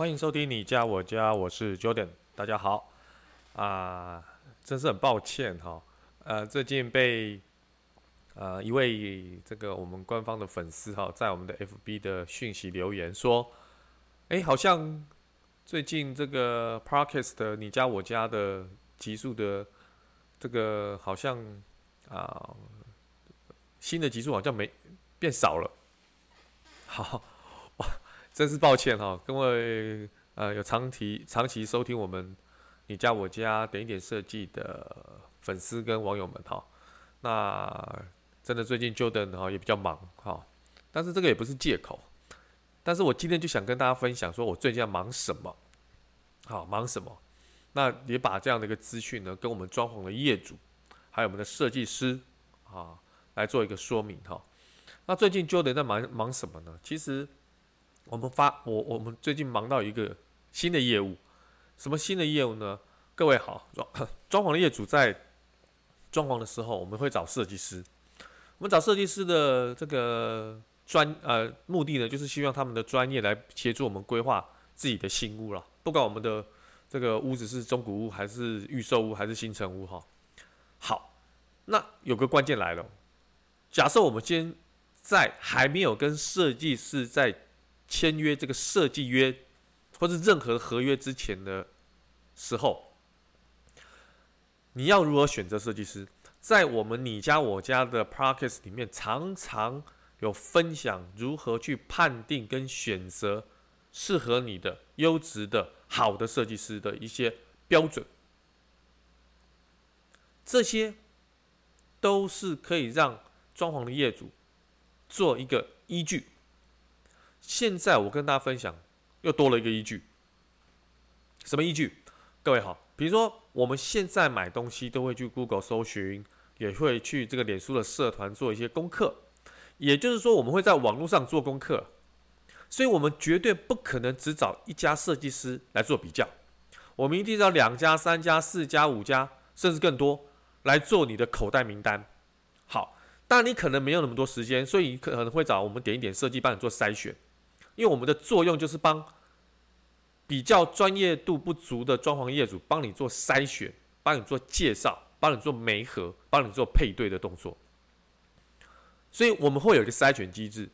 欢迎收听你家我家，我是 Jordan，大家好。啊，真是很抱歉哈，呃，最近被呃一位这个我们官方的粉丝哈，在我们的 FB 的讯息留言说，哎，好像最近这个 Podcast 的你家我家的集数的这个好像啊新的集数好像没变少了，好。真是抱歉哈，各位呃有长期长期收听我们你家我家点一点设计的粉丝跟网友们哈，那真的最近 Jordan 哈也比较忙哈，但是这个也不是借口，但是我今天就想跟大家分享说我最近在忙什么，好忙什么，那也把这样的一个资讯呢跟我们装潢的业主还有我们的设计师啊来做一个说明哈，那最近 Jordan 在忙忙什么呢？其实。我们发我我们最近忙到一个新的业务，什么新的业务呢？各位好，装 装潢的业主在装潢的时候，我们会找设计师。我们找设计师的这个专呃目的呢，就是希望他们的专业来协助我们规划自己的新屋了。不管我们的这个屋子是中古屋还是预售屋还是新城屋哈。好，那有个关键来了，假设我们今在还没有跟设计师在签约这个设计约，或是任何合约之前的时候，你要如何选择设计师？在我们你家我家的 practice 里面，常常有分享如何去判定跟选择适合你的优质的好的设计师的一些标准，这些都是可以让装潢的业主做一个依据。现在我跟大家分享，又多了一个依据。什么依据？各位好，比如说我们现在买东西都会去 Google 搜寻，也会去这个脸书的社团做一些功课。也就是说，我们会在网络上做功课，所以我们绝对不可能只找一家设计师来做比较，我们一定要两家、三家、四家、五家，甚至更多来做你的口袋名单。好，但你可能没有那么多时间，所以你可能会找我们点一点设计帮你做筛选。因为我们的作用就是帮比较专业度不足的装潢业主帮你做筛选，帮你做介绍，帮你做媒合，帮你做配对的动作。所以我们会有一个筛选机制，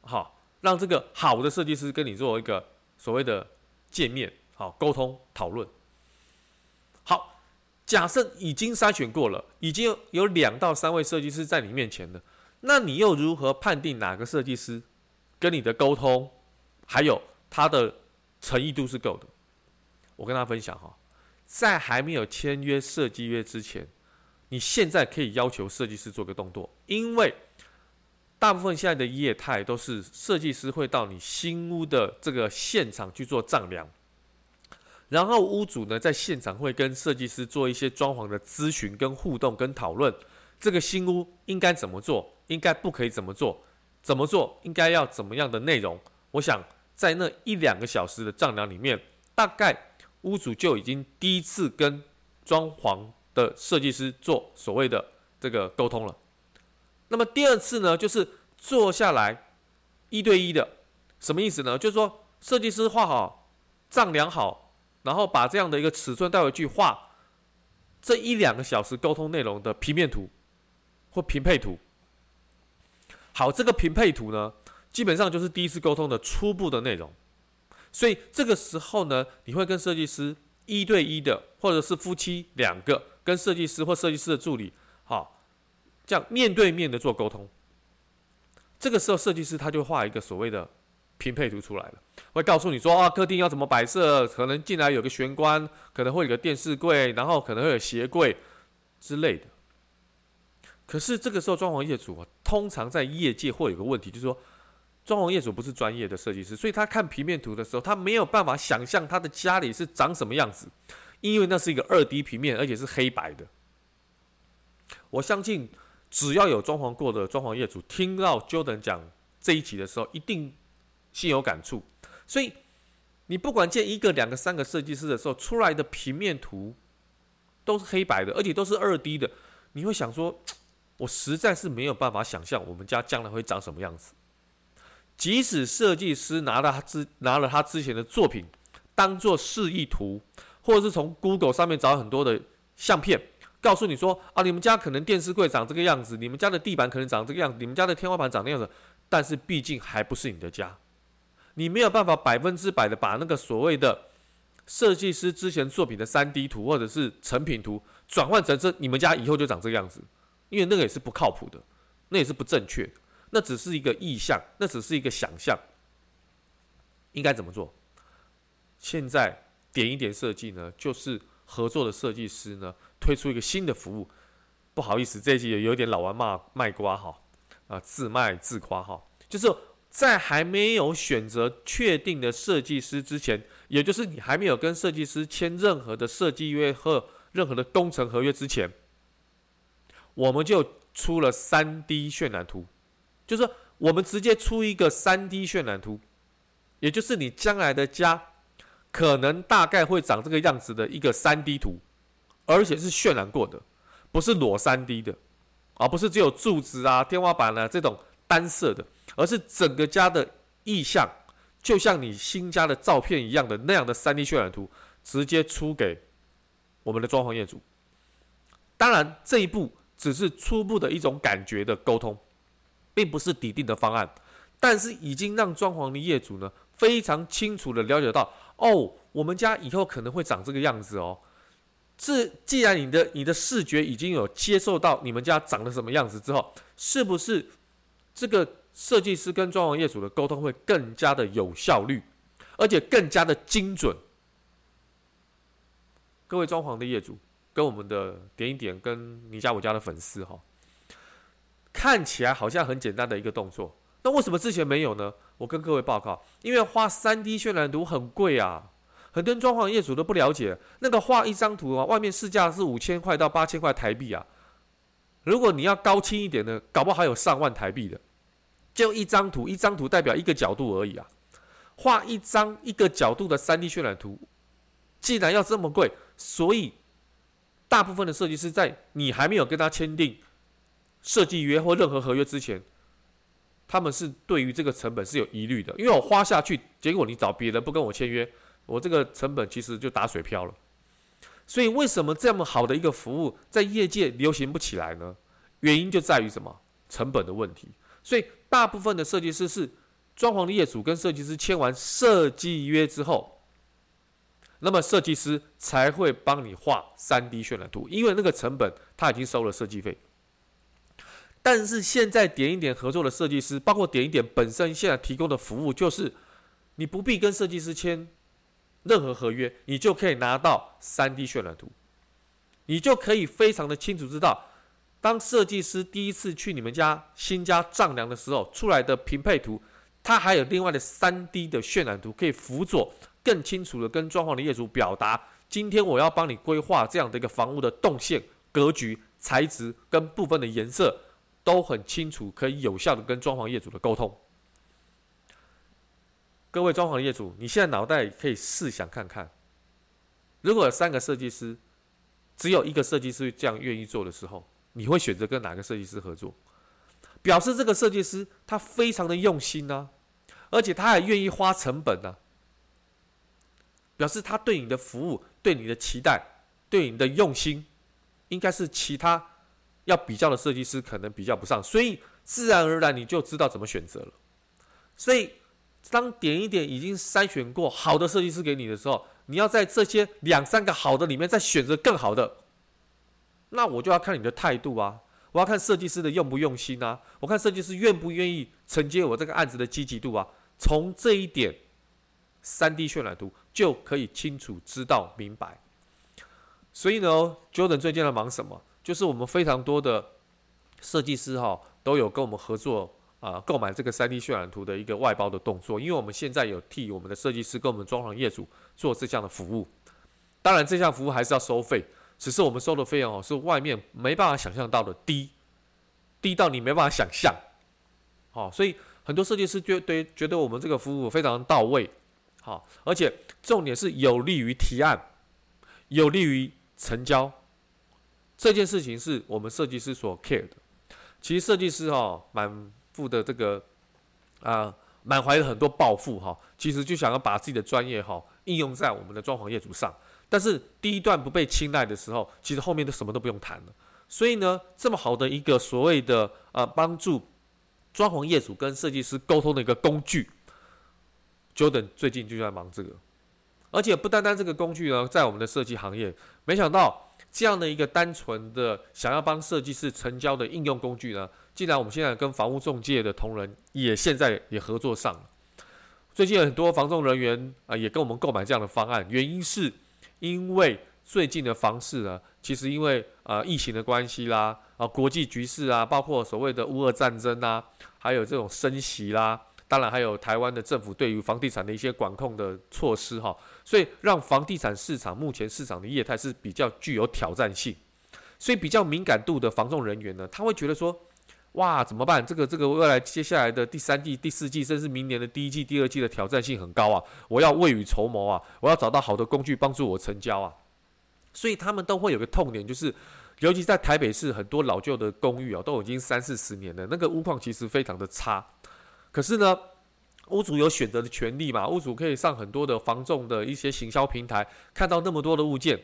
好，让这个好的设计师跟你做一个所谓的见面，好，沟通讨论。好，假设已经筛选过了，已经有两到三位设计师在你面前了，那你又如何判定哪个设计师？跟你的沟通，还有他的诚意度是够的。我跟大家分享哈，在还没有签约设计约之前，你现在可以要求设计师做个动作，因为大部分现在的业态都是设计师会到你新屋的这个现场去做丈量，然后屋主呢在现场会跟设计师做一些装潢的咨询、跟互动、跟讨论，这个新屋应该怎么做，应该不可以怎么做。怎么做？应该要怎么样的内容？我想在那一两个小时的丈量里面，大概屋主就已经第一次跟装潢的设计师做所谓的这个沟通了。那么第二次呢，就是坐下来一对一的，什么意思呢？就是说设计师画好、丈量好，然后把这样的一个尺寸带回去画这一两个小时沟通内容的平面图或平配图。好，这个平配图呢，基本上就是第一次沟通的初步的内容，所以这个时候呢，你会跟设计师一对一的，或者是夫妻两个跟设计师或设计师的助理，好，这样面对面的做沟通。这个时候，设计师他就画一个所谓的平配图出来了，会告诉你说啊，客厅要怎么摆设，可能进来有个玄关，可能会有个电视柜，然后可能会有鞋柜之类的。可是这个时候，装潢业主啊，通常在业界会有个问题，就是说，装潢业主不是专业的设计师，所以他看平面图的时候，他没有办法想象他的家里是长什么样子，因为那是一个二 D 平面，而且是黑白的。我相信，只要有装潢过的装潢业主，听到 Jordan 讲这一集的时候，一定心有感触。所以，你不管见一个、两个、三个设计师的时候，出来的平面图都是黑白的，而且都是二 D 的，你会想说，我实在是没有办法想象我们家将来会长什么样子。即使设计师拿了他之拿了他之前的作品当做示意图，或者是从 Google 上面找很多的相片，告诉你说啊，你们家可能电视柜长这个样子，你们家的地板可能长这个样子，你们家的天花板长那样子，但是毕竟还不是你的家，你没有办法百分之百的把那个所谓的设计师之前作品的 3D 图或者是成品图转换成这你们家以后就长这个样子，因为那个也是不靠谱的，那也是不正确的。那只是一个意象，那只是一个想象。应该怎么做？现在点一点设计呢，就是合作的设计师呢推出一个新的服务。不好意思，这一集也有点老王骂卖瓜哈，啊自卖自夸哈，就是在还没有选择确定的设计师之前，也就是你还没有跟设计师签任何的设计约和任何的工程合约之前，我们就出了 3D 渲染图。就是我们直接出一个 3D 渲染图，也就是你将来的家可能大概会长这个样子的一个 3D 图，而且是渲染过的，不是裸 3D 的，而不是只有柱子啊、天花板啊这种单色的，而是整个家的意象，就像你新家的照片一样的那样的 3D 渲染图，直接出给我们的装潢业主。当然，这一步只是初步的一种感觉的沟通。并不是底定的方案，但是已经让装潢的业主呢非常清楚的了解到，哦，我们家以后可能会长这个样子哦。这既然你的你的视觉已经有接受到你们家长得什么样子之后，是不是这个设计师跟装潢业主的沟通会更加的有效率，而且更加的精准？各位装潢的业主，跟我们的点一点跟你家我家的粉丝哈。看起来好像很简单的一个动作，那为什么之前没有呢？我跟各位报告，因为画 3D 渲染图很贵啊，很多装潢业主都不了解，那个画一张图啊，外面市价是五千块到八千块台币啊。如果你要高清一点的，搞不好还有上万台币的。就一张图，一张图代表一个角度而已啊，画一张一个角度的 3D 渲染图，既然要这么贵，所以大部分的设计师在你还没有跟他签订。设计约或任何合约之前，他们是对于这个成本是有疑虑的，因为我花下去，结果你找别人不跟我签约，我这个成本其实就打水漂了。所以为什么这么好的一个服务在业界流行不起来呢？原因就在于什么？成本的问题。所以大部分的设计师是装潢的业主跟设计师签完设计约之后，那么设计师才会帮你画 3D 渲染图，因为那个成本他已经收了设计费。但是现在点一点合作的设计师，包括点一点本身现在提供的服务，就是你不必跟设计师签任何合约，你就可以拿到 3D 渲染图，你就可以非常的清楚知道，当设计师第一次去你们家新家丈量的时候，出来的平配图，它还有另外的 3D 的渲染图可以辅佐，更清楚的跟装潢的业主表达，今天我要帮你规划这样的一个房屋的动线、格局、材质跟部分的颜色。都很清楚，可以有效的跟装潢业主的沟通。各位装潢业主，你现在脑袋可以试想看看，如果有三个设计师，只有一个设计师这样愿意做的时候，你会选择跟哪个设计师合作？表示这个设计师他非常的用心呢、而且他还愿意花成本呢、表示他对你的服务、对你的期待、对你的用心，应该是其他。要比较的设计师可能比较不上，所以自然而然你就知道怎么选择了。所以当点一点已经筛选过好的设计师给你的时候，你要在这些两三个好的里面再选择更好的，那我就要看你的态度啊，我要看设计师的用不用心啊，我看设计师愿不愿意承接我这个案子的积极度啊。从这一点，3D 渲染图就可以清楚知道明白。所以呢，Jordan 最近在忙什么？就是我们非常多的设计师哈，都有跟我们合作啊购买这个 3D 渲染图的一个外包的动作，因为我们现在有替我们的设计师跟我们装潢业主做这项的服务。当然，这项服务还是要收费，只是我们收的费用哦是外面没办法想象到的低，低到你没办法想象。好，所以很多设计师觉得觉得我们这个服务非常到位，好，而且重点是有利于提案，有利于成交。这件事情是我们设计师所 care 的。其实设计师哈满腹的这个啊满怀了很多抱负哈，其实就想要把自己的专业哈应用在我们的装潢业主上。但是第一段不被青睐的时候，其实后面都什么都不用谈了。所以呢，这么好的一个所谓的呃帮助装潢业主跟设计师沟通的一个工具，Jordan 最近就在忙这个。而且不单单这个工具呢，在我们的设计行业，没想到。这样的一个单纯的想要帮设计师成交的应用工具呢，既然我们现在跟房屋中介的同仁也现在也合作上了。最近有很多房仲人员啊也跟我们购买这样的方案，原因是因为最近的房市呢，其实因为啊疫情的关系啦，啊国际局势啊，包括所谓的乌俄战争啊，还有这种升息啦。当然，还有台湾的政府对于房地产的一些管控的措施，哈，所以让房地产市场目前市场的业态是比较具有挑战性，所以比较敏感度的房仲人员呢，他会觉得说，哇，怎么办？这个这个未来接下来的第三季、第四季，甚至明年的第一季、第二季的挑战性很高啊！我要未雨绸缪啊！我要找到好的工具帮助我成交啊！所以他们都会有个痛点，就是尤其在台北市很多老旧的公寓啊，都已经三四十年了，那个屋况其实非常的差。可是呢，屋主有选择的权利嘛？屋主可以上很多的房仲的一些行销平台，看到那么多的物件，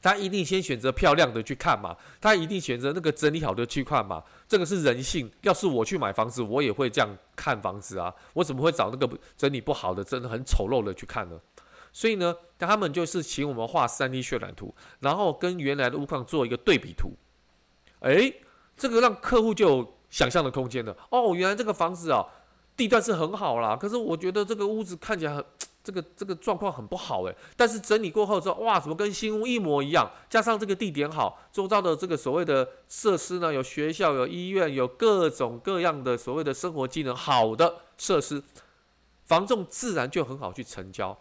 他一定先选择漂亮的去看嘛，他一定选择那个整理好的去看嘛。这个是人性。要是我去买房子，我也会这样看房子啊。我怎么会找那个整理不好的、真的很丑陋的去看呢？所以呢，他们就是请我们画三 D 渲染图，然后跟原来的屋况做一个对比图。诶，这个让客户就有想象的空间了。哦，原来这个房子啊。地段是很好啦，可是我觉得这个屋子看起来很，这个这个状况很不好诶。但是整理过后之后，哇，怎么跟新屋一模一样？加上这个地点好，周遭的这个所谓的设施呢，有学校、有医院、有各种各样的所谓的生活机能好的设施，房仲自然就很好去成交。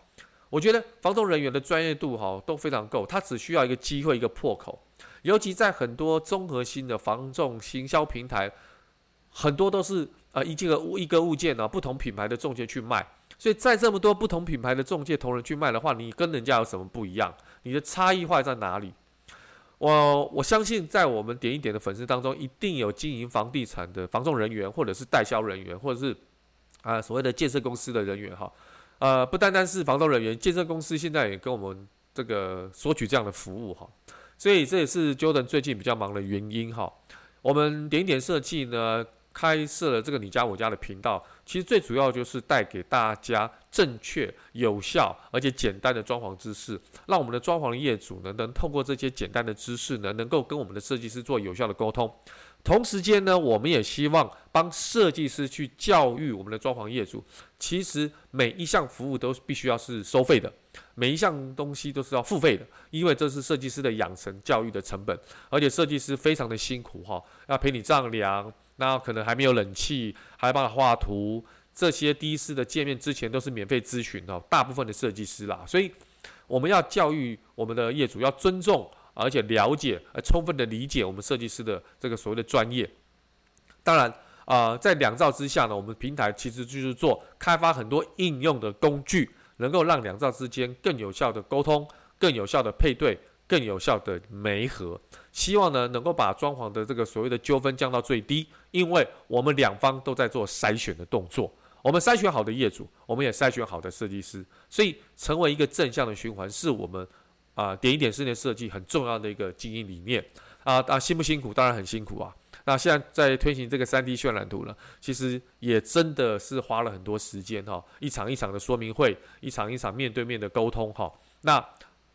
我觉得房仲人员的专业度哈都非常够，他只需要一个机会，一个破口。尤其在很多综合性的房仲行销平台，很多都是。啊，一个物一个物件呢、啊，不同品牌的中介去卖，所以在这么多不同品牌的中介同仁去卖的话，你跟人家有什么不一样？你的差异化在哪里？我我相信在我们点一点的粉丝当中，一定有经营房地产的房仲人员，或者是代销人员，或者是啊所谓的建设公司的人员哈。呃，不单单是房仲人员，建设公司现在也跟我们这个索取这样的服务哈。所以这也是 Jordan 最近比较忙的原因哈。我们点一点设计呢，开设了这个你家我家的频道，其实最主要就是带给大家正确、有效而且简单的装潢知识，让我们的装潢业主呢能透过这些简单的知识呢，能够跟我们的设计师做有效的沟通。同时间呢，我们也希望帮设计师去教育我们的装潢业主。其实每一项服务都必须要是收费的，每一项东西都是要付费的，因为这是设计师的养成教育的成本，而且设计师非常的辛苦哈，要陪你丈量。那可能还没有冷气，还帮他画图，这些第一次的见面之前都是免费咨询的，大部分的设计师啦，所以我们要教育我们的业主要尊重，而且了解，而，充分的理解我们设计师的这个所谓的专业。当然，啊、在两造之下呢，我们平台其实就是做开发很多应用的工具，能够让两造之间更有效的沟通，更有效的配对。更有效的媒合，希望呢能够把装潢的这个所谓的纠纷降到最低，因为我们两方都在做筛选的动作，我们筛选好的业主，我们也筛选好的设计师，所以成为一个正向的循环，是我们啊、点一点室内设计很重要的一个经营理念啊啊辛不辛苦？当然很辛苦啊。那现在在推行这个 3D 渲染图呢，其实也真的是花了很多时间哈，一场一场的说明会，一场一场面对面的沟通哈。那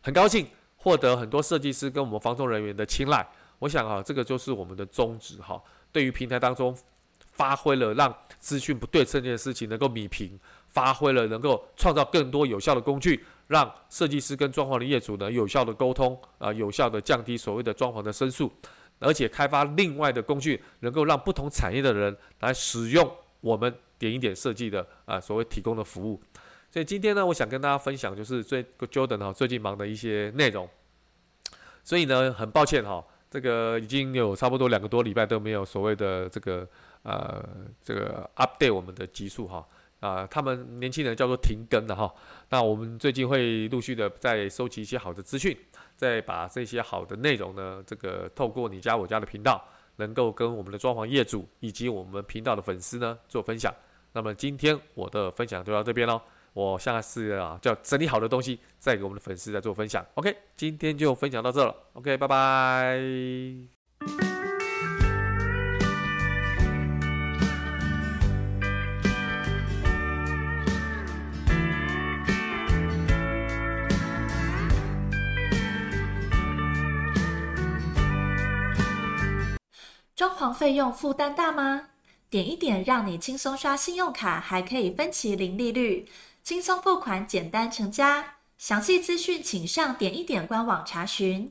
很高兴。获得很多设计师跟我们房仲人员的青睐，我想啊，这个就是我们的宗旨哈。对于平台当中发挥了让资讯不对称这件事情能够弭平，发挥了能够创造更多有效的工具，让设计师跟装潢的业主呢有效的沟通啊，有效的降低所谓的装潢的申诉，而且开发另外的工具，能够让不同产业的人来使用我们点一点设计的啊所谓提供的服务。所以今天呢，我想跟大家分享就是最 Jordan 哈最近忙的一些内容。所以呢，很抱歉哈，这个已经有差不多两个多礼拜都没有所谓的这个呃这个 update 我们的集数哈。啊，他们年轻人叫做停更了哈。那我们最近会陆续的再收集一些好的资讯，再把这些好的内容呢，这个透过你家我家的频道，能够跟我们的装潢业主以及我们频道的粉丝呢做分享。那么今天我的分享就到这边喽。我下次啊，叫整理好的东西再给我们的粉丝再做分享。OK，今天就分享到这了。OK，拜拜。装潢费用负担大吗？点一点让你轻松刷信用卡，还可以分期零利率，轻松付款，简单成家。详细资讯请上点一点官网查询。